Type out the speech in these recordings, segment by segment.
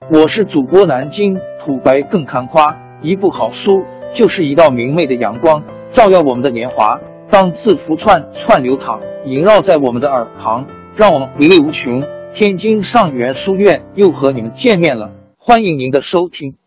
我是主播南京土白更看花，一部好书就是一道明媚的阳光，照耀我们的年华。当字符串串流淌，萦绕在我们的耳旁，让我们回味无穷。天津上元书院又和你们见面了，欢迎您的收听。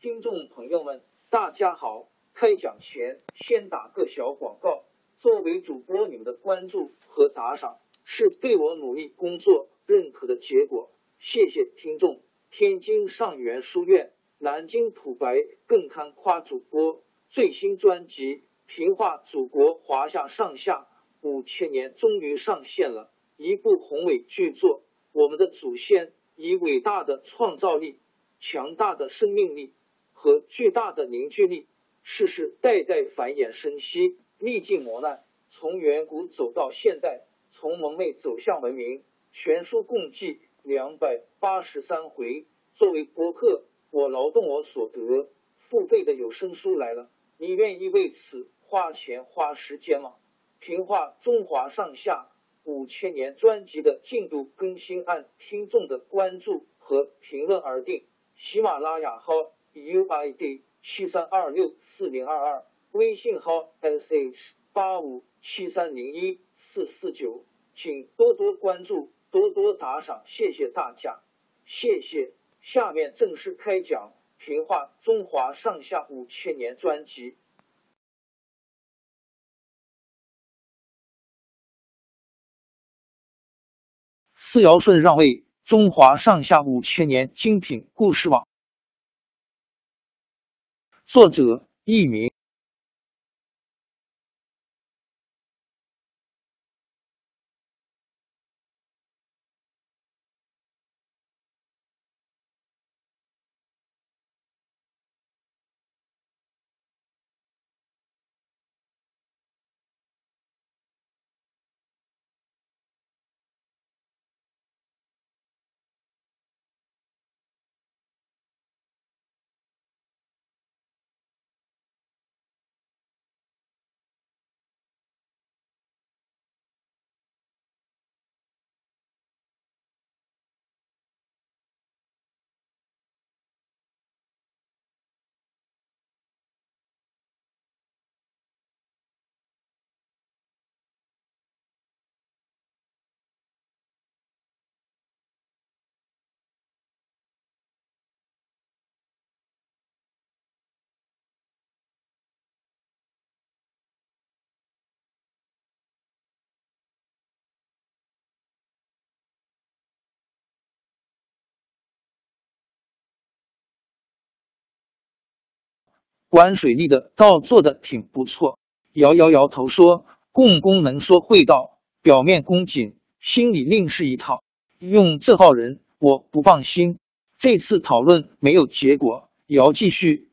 听众朋友们，大家好！开讲前先打个小广告。作为主播，你们的关注和打赏是对我努力工作认可的结果，谢谢听众。天津上元书院、南京土白更堪夸主播最新专辑《平话祖国华夏上下五千年》终于上线了，一部宏伟巨作。我们的祖先以伟大的创造力、强大的生命力和巨大的凝聚力，世世代代繁衍生息。历尽磨难，从远古走到现代，从蒙昧走向文明。全书共计两百八十三回。作为博客，我劳动我所得，付费的有声书来了，你愿意为此花钱花时间吗？评话中华上下五千年专辑的进度更新按听众的关注和评论而定。喜马拉雅号 UID 七三二六四零二二。微信号 sh 八五七三零一四四九，请多多关注，多多打赏，谢谢大家，谢谢。下面正式开讲《评话中华上下五千年》专辑。四尧舜让位，中华上下五千年精品故事网，作者佚名。管水利的倒做的挺不错，摇摇摇头说：“共工能说会道，表面恭谨，心里另是一套。用这号人，我不放心。”这次讨论没有结果，姚继续。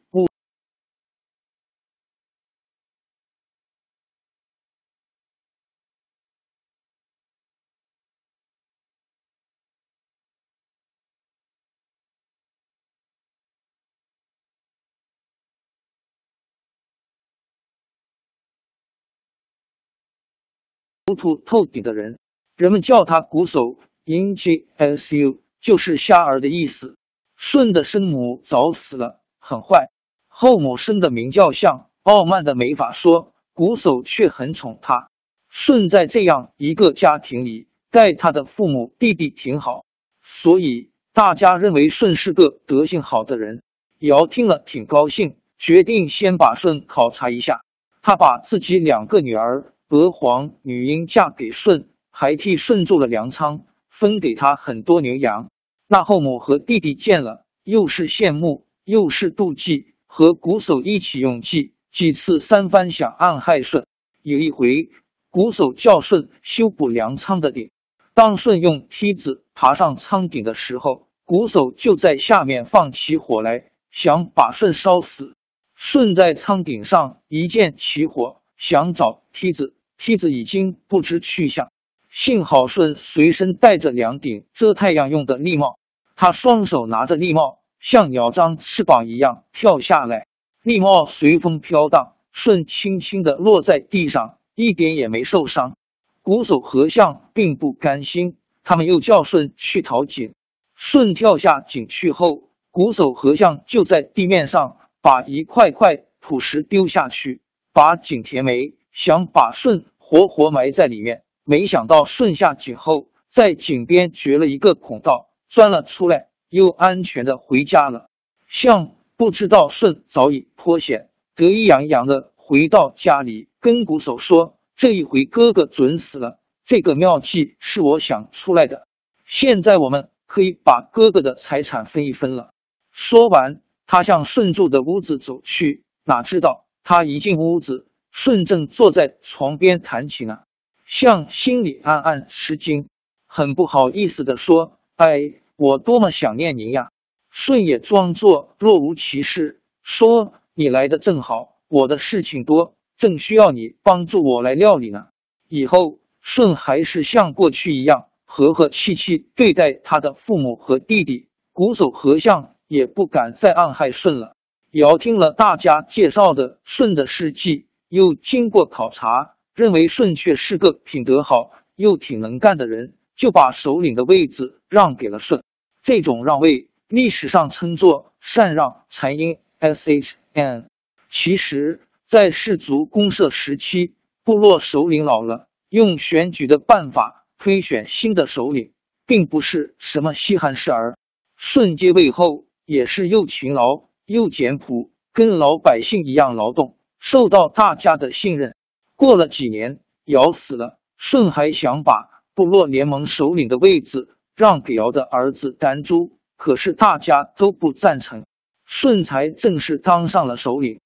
糊涂透顶的人，人们叫他瞽叟，Ingsu 就是瞎儿的意思。舜的生母早死了，很坏。后母生的名叫相，傲慢的没法说。瞽叟却很宠他。舜在这样一个家庭里，待他的父母弟弟挺好，所以大家认为舜是个德行好的人。尧听了挺高兴，决定先把舜考察一下。他把自己两个女儿。娥皇女英嫁给舜，还替舜做了粮仓，分给他很多牛羊。那后母和弟弟见了，又是羡慕又是妒忌，和瞽叟一起用计，几次三番想暗害舜。有一回，瞽叟叫舜修补粮仓的顶，当舜用梯子爬上仓顶的时候，瞽叟就在下面放起火来，想把舜烧死。舜在仓顶上一见起火，想找梯子。梯子已经不知去向，幸好舜随身带着两顶遮太阳用的笠帽，他双手拿着笠帽，像鸟张翅膀一样跳下来，笠帽随风飘荡，舜轻轻的落在地上，一点也没受伤。瞽叟和相并不甘心，他们又叫舜去淘井。舜跳下井去后，瞽叟和相就在地面上把一块块土石丢下去，把井填没，想把舜活活埋在里面。没想到舜下井后，在井边掘了一个孔道，钻了出来，又安全的回家了。象不知道舜早已脱险，得意洋洋的回到家里，跟瞽叟说：“这一回哥哥准死了，这个妙计是我想出来的，现在我们。”可以把哥哥的财产分一分了。说完，他向舜住的屋子走去。哪知道他一进屋子，舜正坐在床边弹琴呢。相心里暗暗吃惊，很不好意思的说：“哎，我多么想念您呀！”舜也装作若无其事，说：“你来的正好，我的事情多，正需要你帮助我来料理呢。”以后，舜还是像过去一样。和和气气对待他的父母和弟弟，瞽叟和相也不敢再暗害舜了。尧听了大家介绍的舜的事迹，又经过考察，认为舜却是个品德好又挺能干的人，就把首领的位子让给了舜。这种让位，历史上称作禅让禅因 （shn）。其实，在氏族公社时期，部落首领老了，用选举的办法。推选新的首领，并不是什么稀罕事儿。舜接位后，也是又勤劳又简朴，跟老百姓一样劳动，受到大家的信任。过了几年，尧死了，舜还想把部落联盟首领的位子让给尧的儿子丹朱，可是大家都不赞成。舜才正式当上了首领。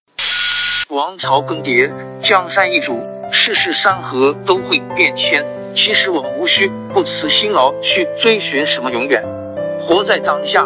王朝更迭，江山易主，世事山河都会变迁。其实我们无需不辞辛劳去追寻什么永远，活在当下，